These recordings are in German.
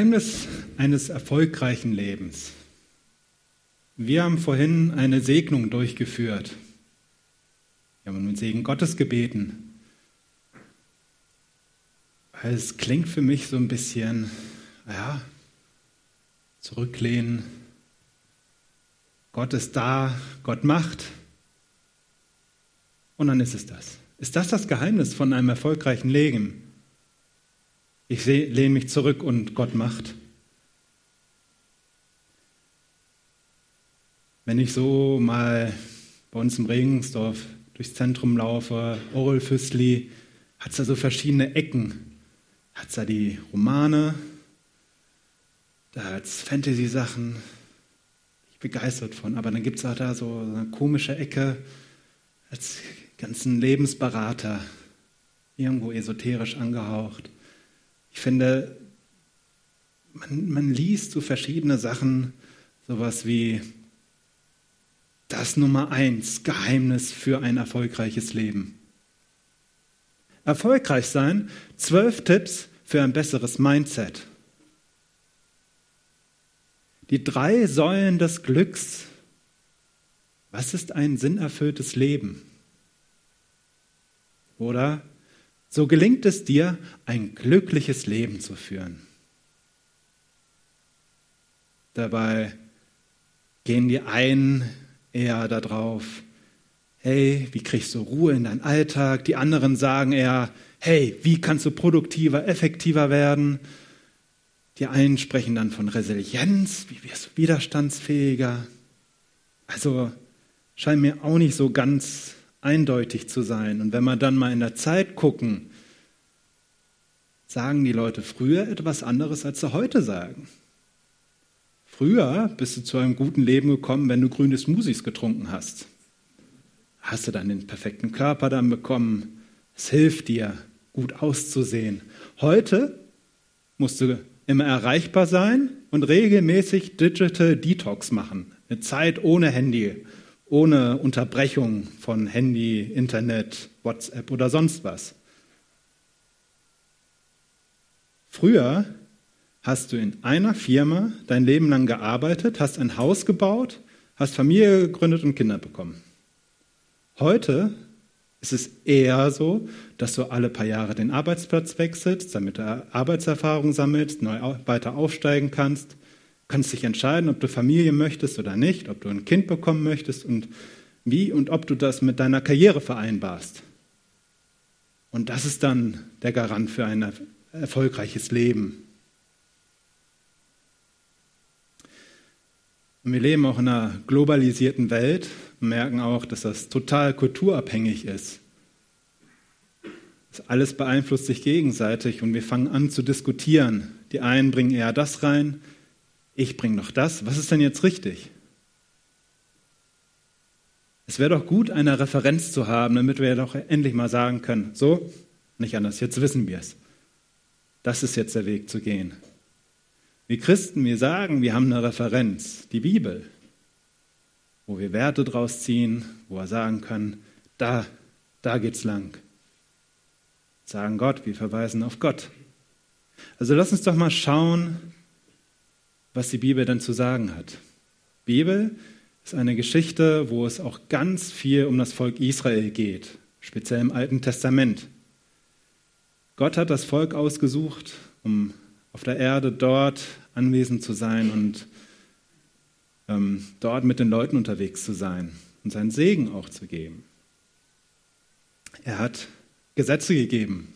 Geheimnis eines erfolgreichen Lebens. Wir haben vorhin eine Segnung durchgeführt. Wir haben den Segen Gottes gebeten. Es klingt für mich so ein bisschen, ja, zurücklehnen. Gott ist da, Gott macht. Und dann ist es das. Ist das das Geheimnis von einem erfolgreichen Leben? Ich lehne mich zurück und Gott macht. Wenn ich so mal bei uns im Regensdorf durchs Zentrum laufe, Orel Füßli, hat es da so verschiedene Ecken. Hat es da die Romane, da hat es Fantasy-Sachen, ich bin begeistert von. Aber dann gibt es auch da so eine komische Ecke als ganzen Lebensberater, irgendwo esoterisch angehaucht. Ich finde, man, man liest so verschiedene Sachen, sowas wie das Nummer eins Geheimnis für ein erfolgreiches Leben. Erfolgreich sein, zwölf Tipps für ein besseres Mindset. Die drei Säulen des Glücks. Was ist ein sinnerfülltes Leben? Oder so gelingt es dir, ein glückliches Leben zu führen. Dabei gehen die einen eher darauf, hey, wie kriegst du Ruhe in deinen Alltag? Die anderen sagen eher, hey, wie kannst du produktiver, effektiver werden? Die einen sprechen dann von Resilienz, wie wirst du widerstandsfähiger? Also scheint mir auch nicht so ganz eindeutig zu sein. Und wenn wir dann mal in der Zeit gucken, sagen die Leute früher etwas anderes, als sie heute sagen. Früher bist du zu einem guten Leben gekommen, wenn du grüne Smoothies getrunken hast. Hast du dann den perfekten Körper dann bekommen. Es hilft dir, gut auszusehen. Heute musst du immer erreichbar sein und regelmäßig Digital Detox machen. Eine Zeit ohne Handy, ohne Unterbrechung von Handy, Internet, WhatsApp oder sonst was. Früher hast du in einer Firma dein Leben lang gearbeitet, hast ein Haus gebaut, hast Familie gegründet und Kinder bekommen. Heute ist es eher so, dass du alle paar Jahre den Arbeitsplatz wechselst, damit du Arbeitserfahrung sammelst, neu weiter aufsteigen kannst kannst dich entscheiden, ob du Familie möchtest oder nicht, ob du ein Kind bekommen möchtest und wie und ob du das mit deiner Karriere vereinbarst. Und das ist dann der Garant für ein erfolgreiches Leben. Und wir leben auch in einer globalisierten Welt und merken auch, dass das total kulturabhängig ist. Das alles beeinflusst sich gegenseitig und wir fangen an zu diskutieren. Die einen bringen eher das rein, ich bringe noch das. Was ist denn jetzt richtig? Es wäre doch gut, eine Referenz zu haben, damit wir doch endlich mal sagen können, so, nicht anders, jetzt wissen wir es. Das ist jetzt der Weg zu gehen. Wir Christen, wir sagen, wir haben eine Referenz, die Bibel, wo wir Werte draus ziehen, wo wir sagen können, da, da geht's lang. Sagen Gott, wir verweisen auf Gott. Also lass uns doch mal schauen, was die Bibel dann zu sagen hat. Bibel ist eine Geschichte, wo es auch ganz viel um das Volk Israel geht, speziell im Alten Testament. Gott hat das Volk ausgesucht, um auf der Erde dort anwesend zu sein und ähm, dort mit den Leuten unterwegs zu sein und seinen Segen auch zu geben. Er hat Gesetze gegeben.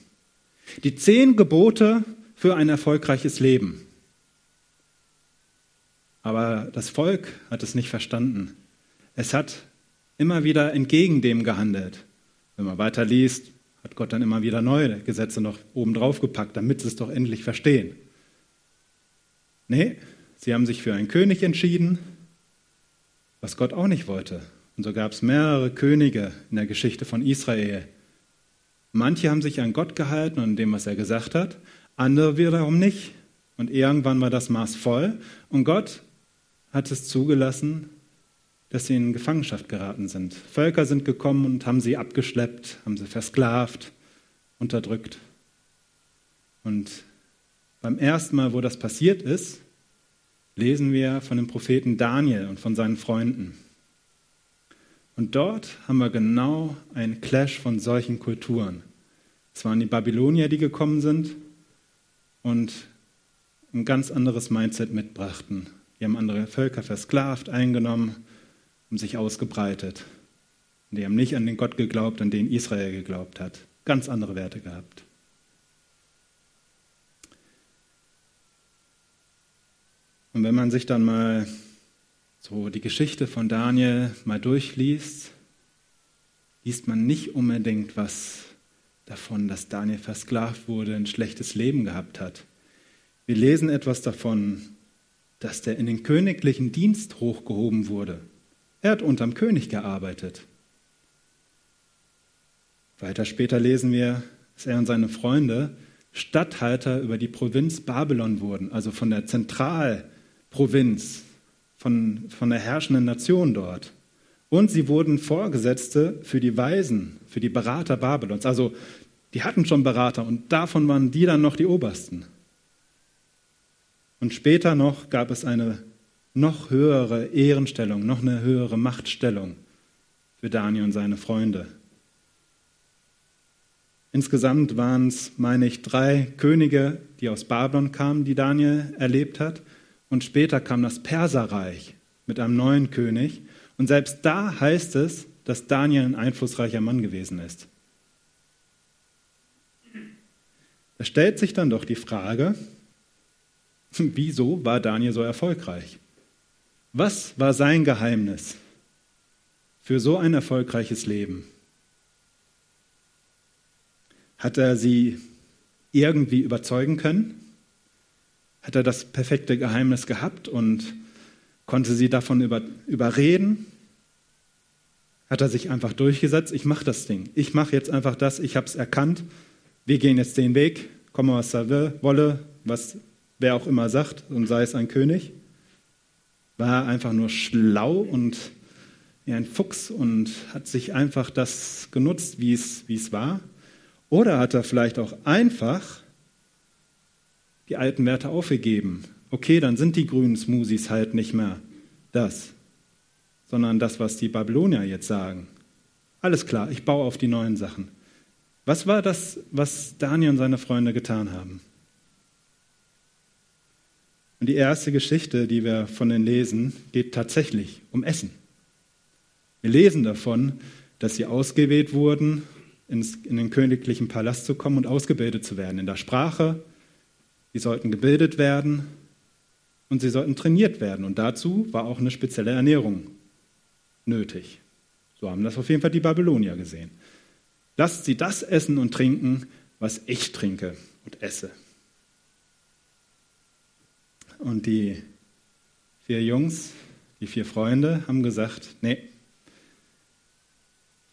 Die zehn Gebote für ein erfolgreiches Leben. Aber das Volk hat es nicht verstanden. Es hat immer wieder entgegen dem gehandelt. Wenn man weiter liest, hat Gott dann immer wieder neue Gesetze noch oben drauf gepackt, damit sie es doch endlich verstehen. Nee, sie haben sich für einen König entschieden, was Gott auch nicht wollte. Und so gab es mehrere Könige in der Geschichte von Israel. Manche haben sich an Gott gehalten und dem, was er gesagt hat, andere wiederum nicht. Und irgendwann war das Maß voll und Gott hat es zugelassen, dass sie in Gefangenschaft geraten sind. Völker sind gekommen und haben sie abgeschleppt, haben sie versklavt, unterdrückt. Und beim ersten Mal, wo das passiert ist, lesen wir von dem Propheten Daniel und von seinen Freunden. Und dort haben wir genau einen Clash von solchen Kulturen. Es waren die Babylonier, die gekommen sind und ein ganz anderes Mindset mitbrachten. Die haben andere Völker versklavt, eingenommen und sich ausgebreitet. Und die haben nicht an den Gott geglaubt, an den Israel geglaubt hat. Ganz andere Werte gehabt. Und wenn man sich dann mal so die Geschichte von Daniel mal durchliest, liest man nicht unbedingt was davon, dass Daniel versklavt wurde, ein schlechtes Leben gehabt hat. Wir lesen etwas davon, dass der in den königlichen Dienst hochgehoben wurde. Er hat unterm König gearbeitet. Weiter später lesen wir, dass er und seine Freunde Statthalter über die Provinz Babylon wurden, also von der Zentralprovinz, von, von der herrschenden Nation dort. Und sie wurden Vorgesetzte für die Weisen, für die Berater Babylons. Also die hatten schon Berater und davon waren die dann noch die Obersten. Und später noch gab es eine noch höhere Ehrenstellung, noch eine höhere Machtstellung für Daniel und seine Freunde. Insgesamt waren es, meine ich, drei Könige, die aus Babylon kamen, die Daniel erlebt hat. Und später kam das Perserreich mit einem neuen König. Und selbst da heißt es, dass Daniel ein einflussreicher Mann gewesen ist. Da stellt sich dann doch die Frage, wieso war Daniel so erfolgreich? Was war sein Geheimnis für so ein erfolgreiches Leben? Hat er sie irgendwie überzeugen können? Hat er das perfekte Geheimnis gehabt und konnte sie davon über, überreden? Hat er sich einfach durchgesetzt? Ich mache das Ding. Ich mache jetzt einfach das. Ich habe es erkannt. Wir gehen jetzt den Weg. Komme, was er will, wolle, was wer auch immer sagt, und sei es ein König. War einfach nur schlau und wie ein Fuchs und hat sich einfach das genutzt, wie es, wie es war? Oder hat er vielleicht auch einfach die alten Werte aufgegeben? Okay, dann sind die grünen Smoothies halt nicht mehr das, sondern das, was die Babylonier jetzt sagen. Alles klar, ich baue auf die neuen Sachen. Was war das, was Daniel und seine Freunde getan haben? Und die erste Geschichte, die wir von den lesen, geht tatsächlich um Essen. Wir lesen davon, dass sie ausgewählt wurden, in den königlichen Palast zu kommen und ausgebildet zu werden in der Sprache. Sie sollten gebildet werden und sie sollten trainiert werden. Und dazu war auch eine spezielle Ernährung nötig. So haben das auf jeden Fall die Babylonier gesehen. Lasst sie das essen und trinken, was ich trinke und esse. Und die vier Jungs, die vier Freunde, haben gesagt, nee,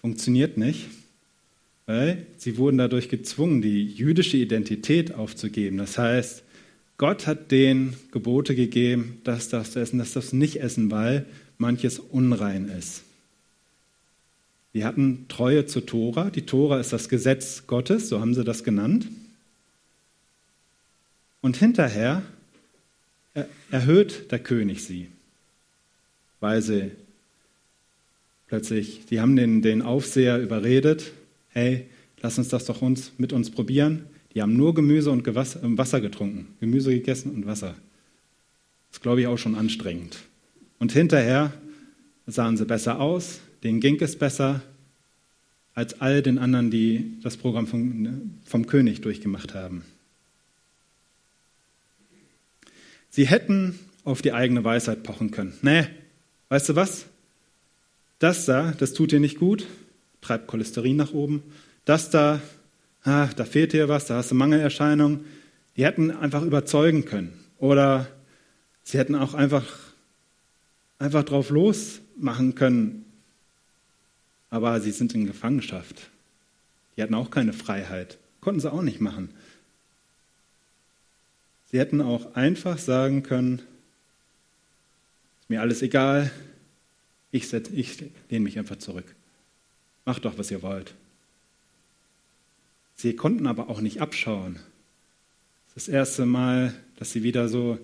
funktioniert nicht, weil sie wurden dadurch gezwungen, die jüdische Identität aufzugeben. Das heißt, Gott hat denen Gebote gegeben, das darfst du essen, das darfst du nicht essen, weil manches unrein ist. Die hatten Treue zur Tora. Die Tora ist das Gesetz Gottes, so haben sie das genannt. Und hinterher erhöht der König sie, weil sie plötzlich, die haben den, den Aufseher überredet, hey, lass uns das doch uns, mit uns probieren. Die haben nur Gemüse und Wasser getrunken, Gemüse gegessen und Wasser. Das ist, glaube ich, auch schon anstrengend. Und hinterher sahen sie besser aus, denen ging es besser als all den anderen, die das Programm vom, vom König durchgemacht haben. Sie hätten auf die eigene Weisheit pochen können. Nee, weißt du was? Das da, das tut dir nicht gut, treibt Cholesterin nach oben. Das da, ah, da fehlt dir was, da hast du Mangelerscheinungen. Die hätten einfach überzeugen können. Oder sie hätten auch einfach, einfach drauf losmachen können. Aber sie sind in Gefangenschaft. Die hatten auch keine Freiheit. Konnten sie auch nicht machen. Sie hätten auch einfach sagen können, ist mir alles egal, ich, setz, ich lehne mich einfach zurück. Macht doch, was ihr wollt. Sie konnten aber auch nicht abschauen. Das erste Mal, dass sie wieder so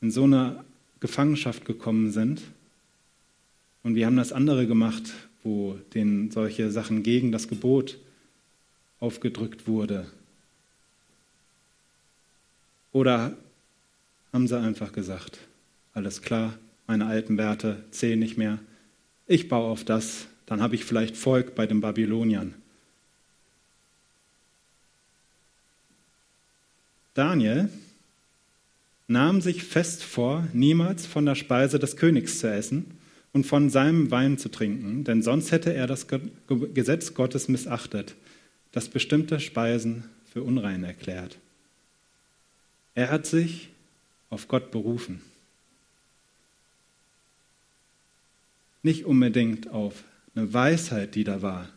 in so eine Gefangenschaft gekommen sind. Und wir haben das andere gemacht, wo denen solche Sachen gegen das Gebot aufgedrückt wurde. Oder haben sie einfach gesagt, alles klar, meine alten Werte zählen nicht mehr, ich baue auf das, dann habe ich vielleicht Volk bei den Babyloniern. Daniel nahm sich fest vor, niemals von der Speise des Königs zu essen und von seinem Wein zu trinken, denn sonst hätte er das Gesetz Gottes missachtet, das bestimmte Speisen für unrein erklärt. Er hat sich auf Gott berufen. Nicht unbedingt auf eine Weisheit, die da war,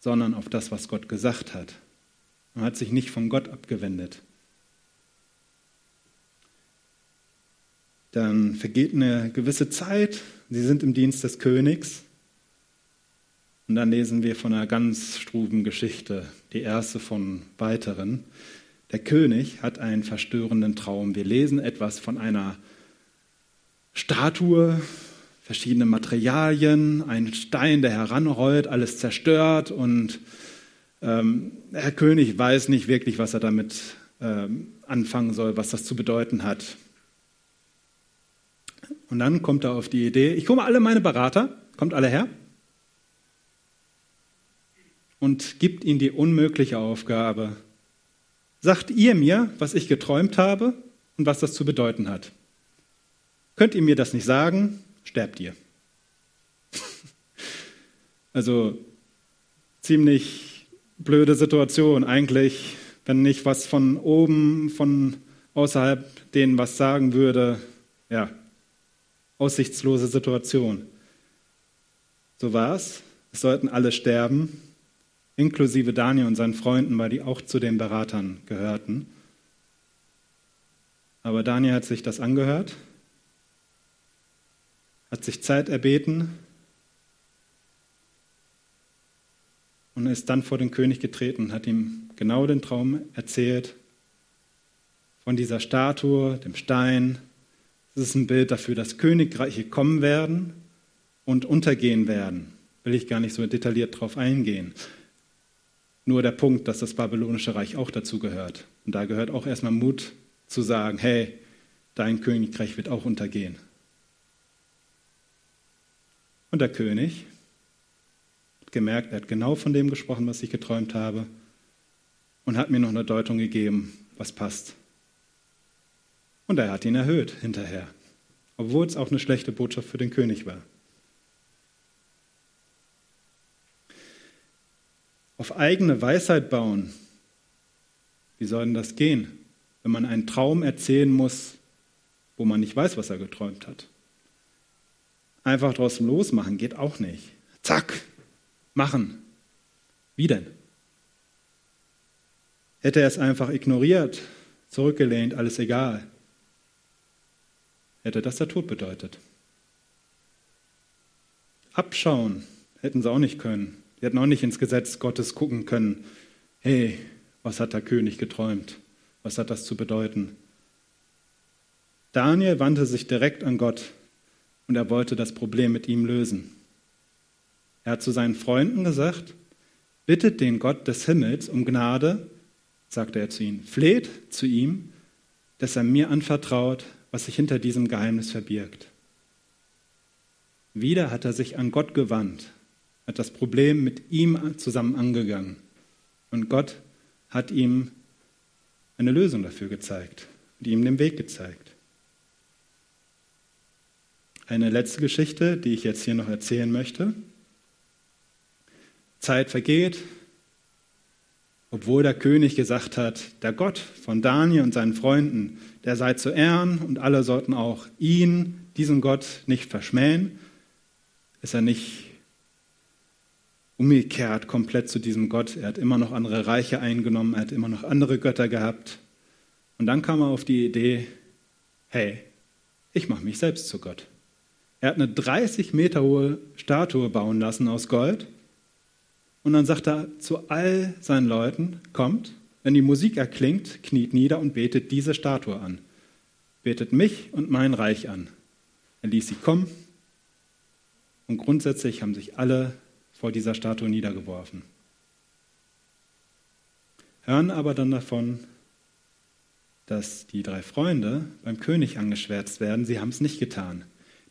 sondern auf das, was Gott gesagt hat. Man hat sich nicht von Gott abgewendet. Dann vergeht eine gewisse Zeit, sie sind im Dienst des Königs. Und dann lesen wir von einer ganz struben Geschichte, die erste von weiteren. Der König hat einen verstörenden Traum. Wir lesen etwas von einer Statue, verschiedene Materialien, ein Stein, der heranrollt, alles zerstört und ähm, der König weiß nicht wirklich, was er damit ähm, anfangen soll, was das zu bedeuten hat. Und dann kommt er auf die Idee, ich komme alle meine Berater, kommt alle her und gibt ihnen die unmögliche Aufgabe, sagt ihr mir, was ich geträumt habe und was das zu bedeuten hat. Könnt ihr mir das nicht sagen, sterbt ihr. also ziemlich blöde Situation eigentlich, wenn nicht was von oben, von außerhalb denen was sagen würde. Ja, aussichtslose Situation. So war es. Es sollten alle sterben, inklusive Daniel und seinen Freunden, weil die auch zu den Beratern gehörten. Aber Daniel hat sich das angehört, hat sich Zeit erbeten und ist dann vor den König getreten hat ihm genau den Traum erzählt von dieser Statue, dem Stein, das ist ein Bild dafür, dass Königreiche kommen werden und untergehen werden. Will ich gar nicht so detailliert drauf eingehen. Nur der Punkt, dass das babylonische Reich auch dazu gehört. Und da gehört auch erstmal Mut zu sagen, hey, dein Königreich wird auch untergehen. Und der König hat gemerkt, er hat genau von dem gesprochen, was ich geträumt habe, und hat mir noch eine Deutung gegeben, was passt. Und er hat ihn erhöht hinterher, obwohl es auch eine schlechte Botschaft für den König war. Auf eigene Weisheit bauen, wie soll denn das gehen, wenn man einen Traum erzählen muss, wo man nicht weiß, was er geträumt hat? Einfach draußen losmachen geht auch nicht. Zack, machen. Wie denn? Hätte er es einfach ignoriert, zurückgelehnt, alles egal, hätte das der Tod bedeutet. Abschauen hätten sie auch nicht können. Sie hätten auch nicht ins Gesetz Gottes gucken können. Hey, was hat der König geträumt? Was hat das zu bedeuten? Daniel wandte sich direkt an Gott und er wollte das Problem mit ihm lösen. Er hat zu seinen Freunden gesagt, bittet den Gott des Himmels um Gnade, sagte er zu ihnen, fleht zu ihm, dass er mir anvertraut, was sich hinter diesem Geheimnis verbirgt. Wieder hat er sich an Gott gewandt, hat das Problem mit ihm zusammen angegangen. Und Gott hat ihm eine Lösung dafür gezeigt und ihm den Weg gezeigt. Eine letzte Geschichte, die ich jetzt hier noch erzählen möchte. Zeit vergeht, obwohl der König gesagt hat, der Gott von Daniel und seinen Freunden, der sei zu ehren und alle sollten auch ihn, diesen Gott, nicht verschmähen, ist er nicht umgekehrt komplett zu diesem Gott. Er hat immer noch andere Reiche eingenommen, er hat immer noch andere Götter gehabt. Und dann kam er auf die Idee, hey, ich mache mich selbst zu Gott. Er hat eine 30 Meter hohe Statue bauen lassen aus Gold und dann sagt er zu all seinen Leuten, kommt, Wenn die Musik erklingt, kniet nieder und betet diese Statue an. Betet mich und mein Reich an. Er ließ sie kommen und grundsätzlich haben sich alle vor dieser Statue niedergeworfen. Hören aber dann davon, dass die drei Freunde beim König angeschwärzt werden. Sie haben es nicht getan.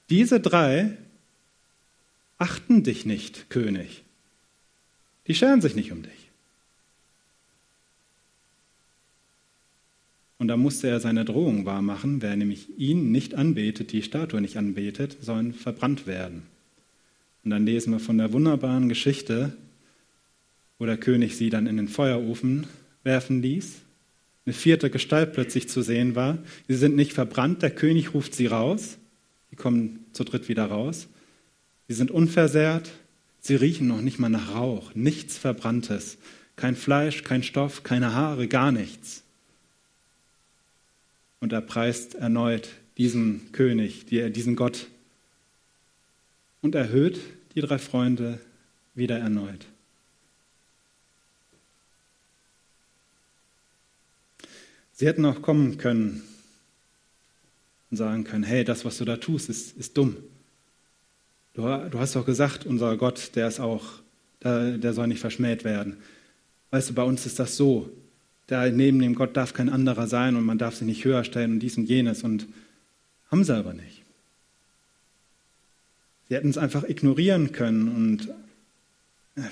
Diese drei achten dich nicht, König. Die scheren sich nicht um dich. Und da musste er seine Drohung wahrmachen, wer nämlich ihn nicht anbetet, die Statue nicht anbetet, sollen verbrannt werden. Und dann lesen wir von der wunderbaren Geschichte, wo der König sie dann in den Feuerofen werfen ließ. Eine vierte Gestalt plötzlich zu sehen war. Sie sind nicht verbrannt, der König ruft sie raus. Die kommen zu dritt wieder raus. Sie sind unversehrt, sie riechen noch nicht mal nach Rauch, nichts Verbranntes. Kein Fleisch, kein Stoff, keine Haare, gar nichts. Und er preist erneut diesen König, diesen Gott, und erhöht die drei Freunde wieder erneut. Sie hätten auch kommen können und sagen können, hey, das, was du da tust, ist, ist dumm. Du, du hast doch gesagt, unser Gott, der ist auch, der, der soll nicht verschmäht werden. Weißt du, bei uns ist das so. Da neben dem Gott darf kein anderer sein und man darf sich nicht höher stellen und dies und jenes und haben sie aber nicht. Sie hätten es einfach ignorieren können und äh,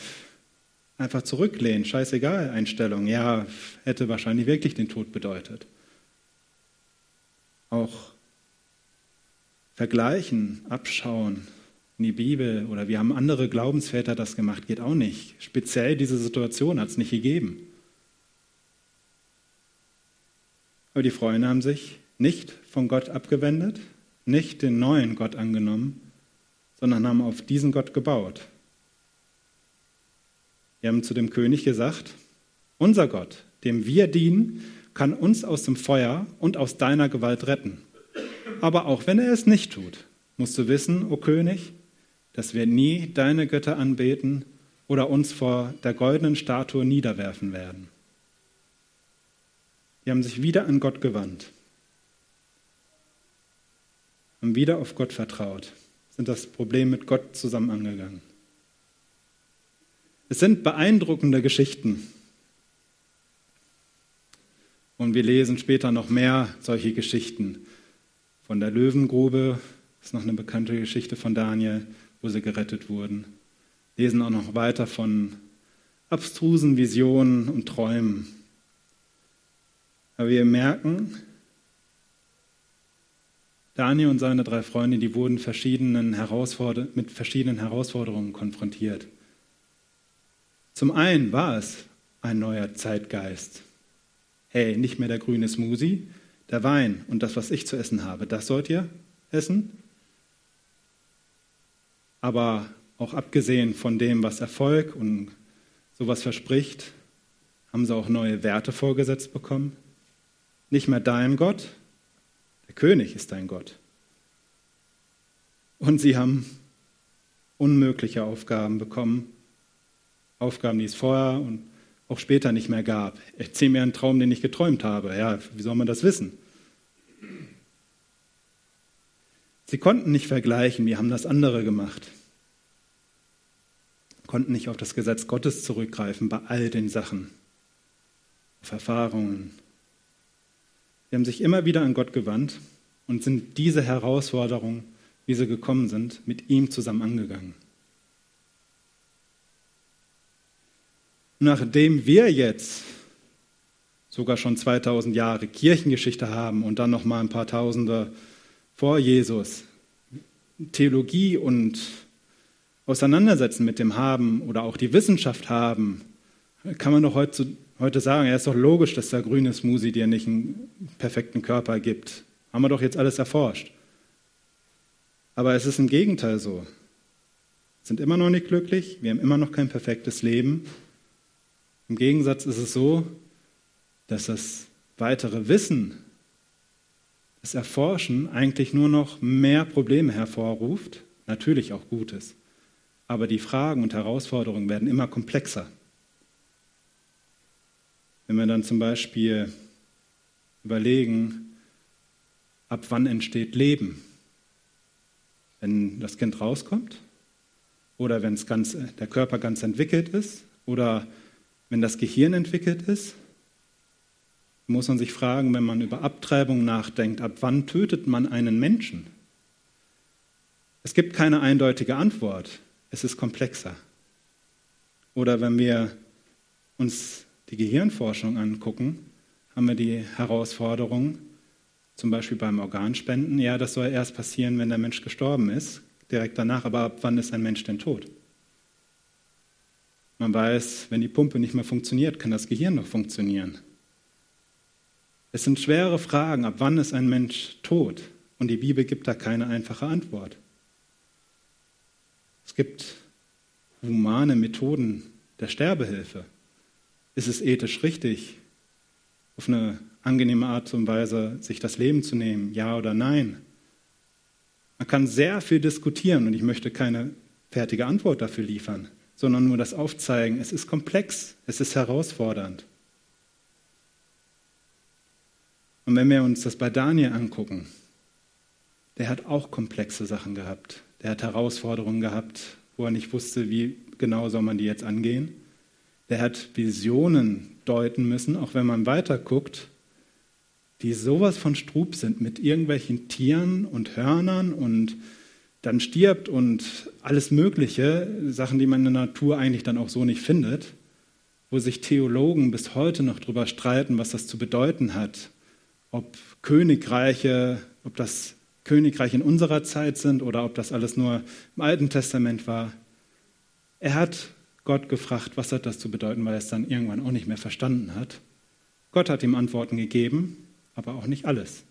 einfach zurücklehnen. Scheißegal, Einstellung. Ja, hätte wahrscheinlich wirklich den Tod bedeutet. Auch vergleichen, abschauen in die Bibel oder wie haben andere Glaubensväter das gemacht, geht auch nicht. Speziell diese Situation hat es nicht gegeben. Aber die Freunde haben sich nicht von Gott abgewendet, nicht den neuen Gott angenommen, sondern haben auf diesen Gott gebaut. Wir haben zu dem König gesagt, unser Gott, dem wir dienen, kann uns aus dem Feuer und aus deiner Gewalt retten. Aber auch wenn er es nicht tut, musst du wissen, o König, dass wir nie deine Götter anbeten oder uns vor der goldenen Statue niederwerfen werden. Die haben sich wieder an Gott gewandt, haben wieder auf Gott vertraut sind das Problem mit Gott zusammen angegangen. Es sind beeindruckende Geschichten. Und wir lesen später noch mehr solche Geschichten. Von der Löwengrube ist noch eine bekannte Geschichte von Daniel, wo sie gerettet wurden. Lesen auch noch weiter von abstrusen Visionen und Träumen. Aber wir merken, Daniel und seine drei Freunde, die wurden verschiedenen mit verschiedenen Herausforderungen konfrontiert. Zum einen war es ein neuer Zeitgeist. Hey, nicht mehr der grüne Smoothie, der Wein und das, was ich zu essen habe, das sollt ihr essen. Aber auch abgesehen von dem, was Erfolg und sowas verspricht, haben sie auch neue Werte vorgesetzt bekommen. Nicht mehr dein Gott, der König ist dein Gott. Und sie haben unmögliche Aufgaben bekommen. Aufgaben, die es vorher und auch später nicht mehr gab. Erzähl mir einen Traum, den ich geträumt habe. Ja, wie soll man das wissen? Sie konnten nicht vergleichen, wie haben das andere gemacht. Konnten nicht auf das Gesetz Gottes zurückgreifen bei all den Sachen, auf Erfahrungen, Sie haben sich immer wieder an Gott gewandt und sind diese Herausforderungen, wie sie gekommen sind, mit ihm zusammen angegangen. Nachdem wir jetzt sogar schon 2000 Jahre Kirchengeschichte haben und dann noch mal ein paar Tausende vor Jesus Theologie und Auseinandersetzen mit dem haben oder auch die Wissenschaft haben, kann man doch heute heute sagen, ja, ist doch logisch, dass der grüne Smoothie dir nicht einen perfekten Körper gibt. Haben wir doch jetzt alles erforscht. Aber es ist im Gegenteil so. Wir sind immer noch nicht glücklich, wir haben immer noch kein perfektes Leben. Im Gegensatz ist es so, dass das weitere Wissen, das Erforschen eigentlich nur noch mehr Probleme hervorruft, natürlich auch Gutes. Aber die Fragen und Herausforderungen werden immer komplexer. Wenn wir dann zum Beispiel überlegen, ab wann entsteht Leben? Wenn das Kind rauskommt oder wenn ganz, der Körper ganz entwickelt ist oder wenn das Gehirn entwickelt ist, muss man sich fragen, wenn man über Abtreibung nachdenkt, ab wann tötet man einen Menschen? Es gibt keine eindeutige Antwort. Es ist komplexer. Oder wenn wir uns die Gehirnforschung angucken, haben wir die Herausforderung, zum Beispiel beim Organspenden, ja, das soll erst passieren, wenn der Mensch gestorben ist, direkt danach, aber ab wann ist ein Mensch denn tot? Man weiß, wenn die Pumpe nicht mehr funktioniert, kann das Gehirn noch funktionieren. Es sind schwere Fragen, ab wann ist ein Mensch tot? Und die Bibel gibt da keine einfache Antwort. Es gibt humane Methoden der Sterbehilfe. Ist es ethisch richtig, auf eine angenehme Art und Weise sich das Leben zu nehmen? Ja oder nein? Man kann sehr viel diskutieren und ich möchte keine fertige Antwort dafür liefern, sondern nur das aufzeigen. Es ist komplex, es ist herausfordernd. Und wenn wir uns das bei Daniel angucken, der hat auch komplexe Sachen gehabt. Der hat Herausforderungen gehabt, wo er nicht wusste, wie genau soll man die jetzt angehen. Der hat Visionen deuten müssen, auch wenn man weiter guckt, die sowas von Strub sind mit irgendwelchen Tieren und Hörnern und dann stirbt und alles Mögliche, Sachen, die man in der Natur eigentlich dann auch so nicht findet, wo sich Theologen bis heute noch darüber streiten, was das zu bedeuten hat, ob Königreiche, ob das Königreich in unserer Zeit sind oder ob das alles nur im Alten Testament war. Er hat Gott gefragt, was hat das zu bedeuten, weil er es dann irgendwann auch nicht mehr verstanden hat. Gott hat ihm Antworten gegeben, aber auch nicht alles.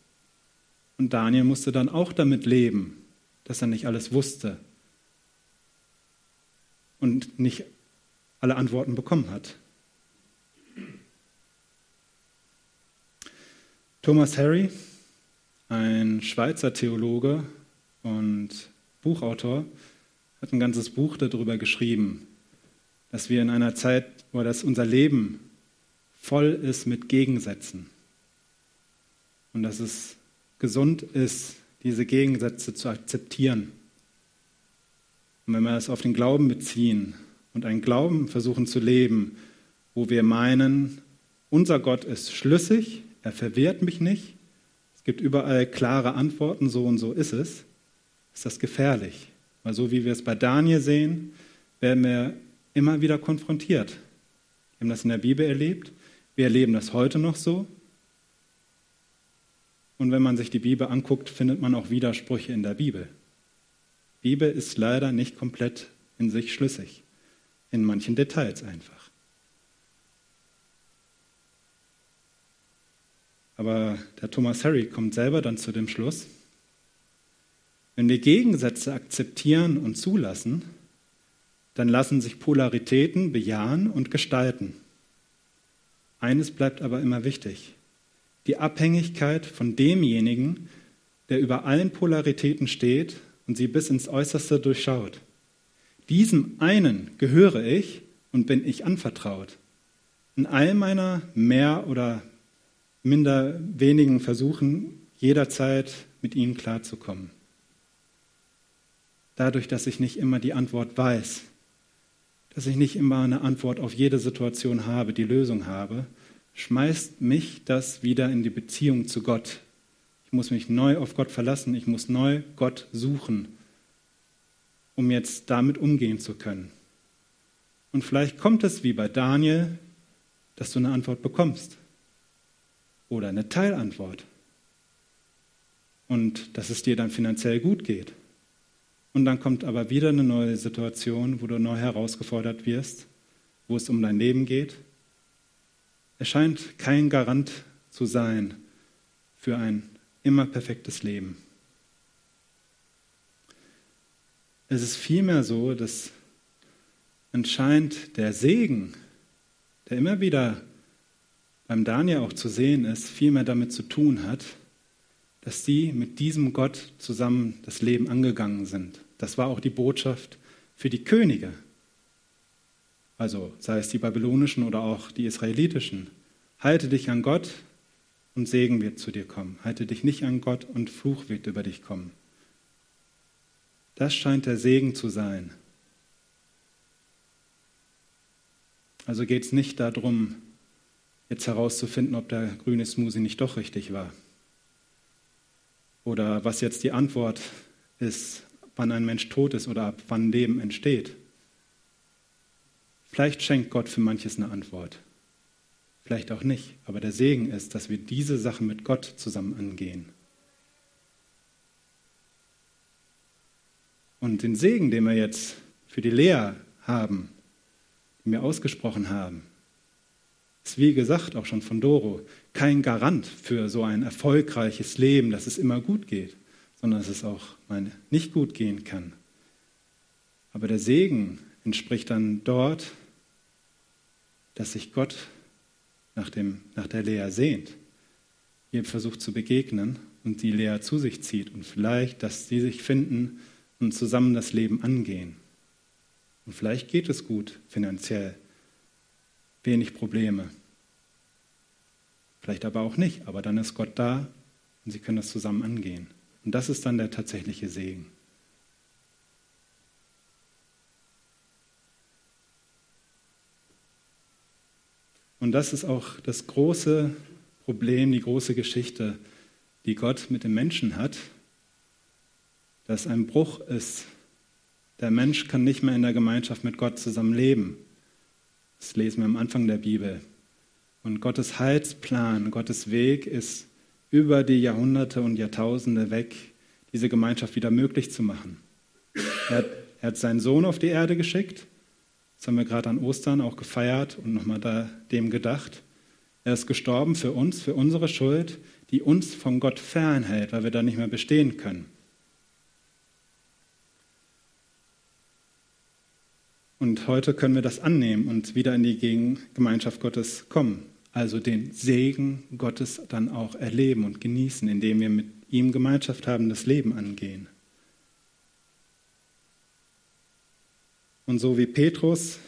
Und Daniel musste dann auch damit leben, dass er nicht alles wusste und nicht alle Antworten bekommen hat. Thomas Harry, ein Schweizer Theologe und Buchautor, hat ein ganzes Buch darüber geschrieben, dass wir in einer Zeit, wo das unser Leben voll ist mit Gegensätzen und dass es gesund ist, diese Gegensätze zu akzeptieren. Und wenn wir das auf den Glauben beziehen und einen Glauben versuchen zu leben, wo wir meinen, unser Gott ist schlüssig, er verwehrt mich nicht. Es gibt überall klare Antworten, so und so ist es. Ist das gefährlich? Weil so wie wir es bei Daniel sehen, werden wir immer wieder konfrontiert. Wir haben das in der Bibel erlebt. Wir erleben das heute noch so. Und wenn man sich die Bibel anguckt, findet man auch Widersprüche in der Bibel. Die Bibel ist leider nicht komplett in sich schlüssig. In manchen Details einfach. Aber der Thomas Harry kommt selber dann zu dem Schluss, wenn wir Gegensätze akzeptieren und zulassen, dann lassen sich Polaritäten bejahen und gestalten. Eines bleibt aber immer wichtig, die Abhängigkeit von demjenigen, der über allen Polaritäten steht und sie bis ins Äußerste durchschaut. Diesem einen gehöre ich und bin ich anvertraut. In all meiner mehr oder minder wenigen Versuchen, jederzeit mit ihnen klarzukommen. Dadurch, dass ich nicht immer die Antwort weiß, dass ich nicht immer eine Antwort auf jede Situation habe, die Lösung habe, schmeißt mich das wieder in die Beziehung zu Gott. Ich muss mich neu auf Gott verlassen, ich muss neu Gott suchen, um jetzt damit umgehen zu können. Und vielleicht kommt es wie bei Daniel, dass du eine Antwort bekommst oder eine Teilantwort. Und dass es dir dann finanziell gut geht. Und dann kommt aber wieder eine neue Situation, wo du neu herausgefordert wirst, wo es um dein Leben geht. Es scheint kein Garant zu sein für ein immer perfektes Leben. Es ist vielmehr so, dass anscheinend der Segen, der immer wieder beim Daniel auch zu sehen ist, viel mehr damit zu tun hat, dass sie mit diesem Gott zusammen das Leben angegangen sind. Das war auch die Botschaft für die Könige. Also sei es die babylonischen oder auch die israelitischen. Halte dich an Gott und Segen wird zu dir kommen. Halte dich nicht an Gott und Fluch wird über dich kommen. Das scheint der Segen zu sein. Also geht es nicht darum, jetzt herauszufinden, ob der grüne Smoothie nicht doch richtig war. Oder was jetzt die Antwort ist, wann ein Mensch tot ist oder ab wann Leben entsteht. Vielleicht schenkt Gott für manches eine Antwort. Vielleicht auch nicht. Aber der Segen ist, dass wir diese Sachen mit Gott zusammen angehen. Und den Segen, den wir jetzt für die Lea haben, den wir ausgesprochen haben, ist wie gesagt auch schon von Doro kein Garant für so ein erfolgreiches Leben, dass es immer gut geht, sondern dass es auch mal nicht gut gehen kann. Aber der Segen entspricht dann dort, dass sich Gott nach, dem, nach der Lea sehnt, ihr versucht zu begegnen und die Lea zu sich zieht und vielleicht, dass sie sich finden und zusammen das Leben angehen. Und vielleicht geht es gut finanziell, wenig Probleme. Vielleicht aber auch nicht, aber dann ist Gott da und sie können das zusammen angehen. Und das ist dann der tatsächliche Segen. Und das ist auch das große Problem, die große Geschichte, die Gott mit dem Menschen hat, dass ein Bruch ist. Der Mensch kann nicht mehr in der Gemeinschaft mit Gott zusammen leben. Das lesen wir am Anfang der Bibel. Und Gottes Heilsplan, Gottes Weg ist über die Jahrhunderte und Jahrtausende weg, diese Gemeinschaft wieder möglich zu machen. Er hat, er hat seinen Sohn auf die Erde geschickt, das haben wir gerade an Ostern auch gefeiert und nochmal da dem gedacht. Er ist gestorben für uns, für unsere Schuld, die uns von Gott fernhält, weil wir da nicht mehr bestehen können. Und heute können wir das annehmen und wieder in die Gemeinschaft Gottes kommen. Also den Segen Gottes dann auch erleben und genießen, indem wir mit ihm Gemeinschaft haben, das Leben angehen. Und so wie Petrus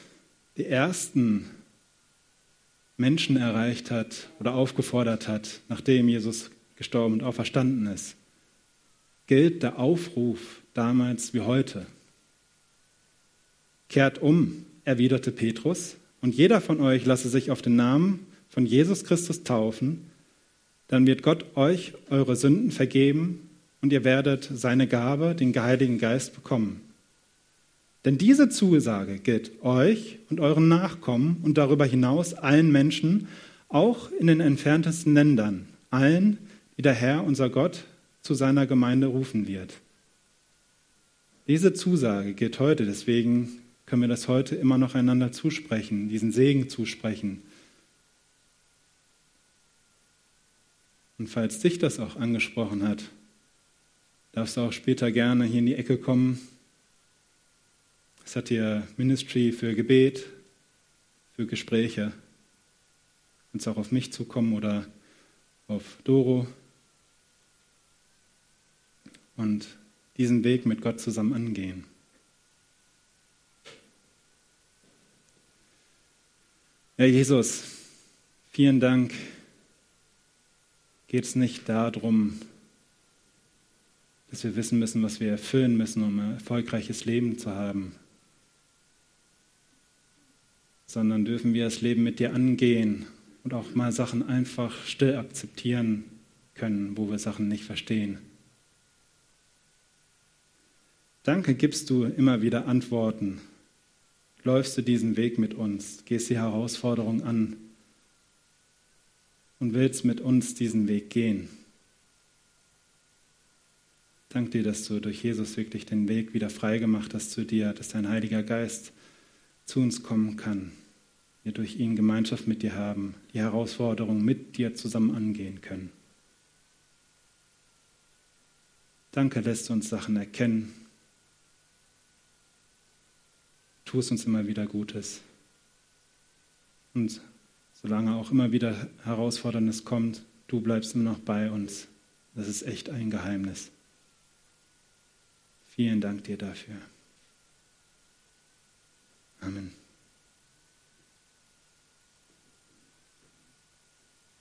die ersten Menschen erreicht hat oder aufgefordert hat, nachdem Jesus gestorben und auferstanden ist, gilt der Aufruf damals wie heute. Kehrt um, erwiderte Petrus, und jeder von euch lasse sich auf den Namen von Jesus Christus taufen, dann wird Gott euch eure Sünden vergeben und ihr werdet seine Gabe, den Heiligen Geist, bekommen. Denn diese Zusage gilt euch und euren Nachkommen und darüber hinaus allen Menschen, auch in den entferntesten Ländern, allen, die der Herr, unser Gott, zu seiner Gemeinde rufen wird. Diese Zusage gilt heute, deswegen können wir das heute immer noch einander zusprechen, diesen Segen zusprechen. Und falls dich das auch angesprochen hat, darfst du auch später gerne hier in die Ecke kommen es hat hier Ministry für Gebet, für Gespräche. Kannst auch auf mich zukommen oder auf Doro. Und diesen Weg mit Gott zusammen angehen. Herr Jesus, vielen Dank. Geht es nicht darum, dass wir wissen müssen, was wir erfüllen müssen, um ein erfolgreiches Leben zu haben, sondern dürfen wir das Leben mit dir angehen und auch mal Sachen einfach still akzeptieren können, wo wir Sachen nicht verstehen. Danke gibst du immer wieder Antworten. Läufst du diesen Weg mit uns, gehst die Herausforderung an und willst mit uns diesen Weg gehen. Dank dir, dass du durch Jesus wirklich den Weg wieder freigemacht hast zu dir, dass dein Heiliger Geist zu uns kommen kann wir durch ihn Gemeinschaft mit dir haben, die Herausforderungen mit dir zusammen angehen können. Danke, lässt uns Sachen erkennen. Tu es uns immer wieder Gutes. Und solange auch immer wieder Herausforderndes kommt, du bleibst immer noch bei uns. Das ist echt ein Geheimnis. Vielen Dank dir dafür. Amen.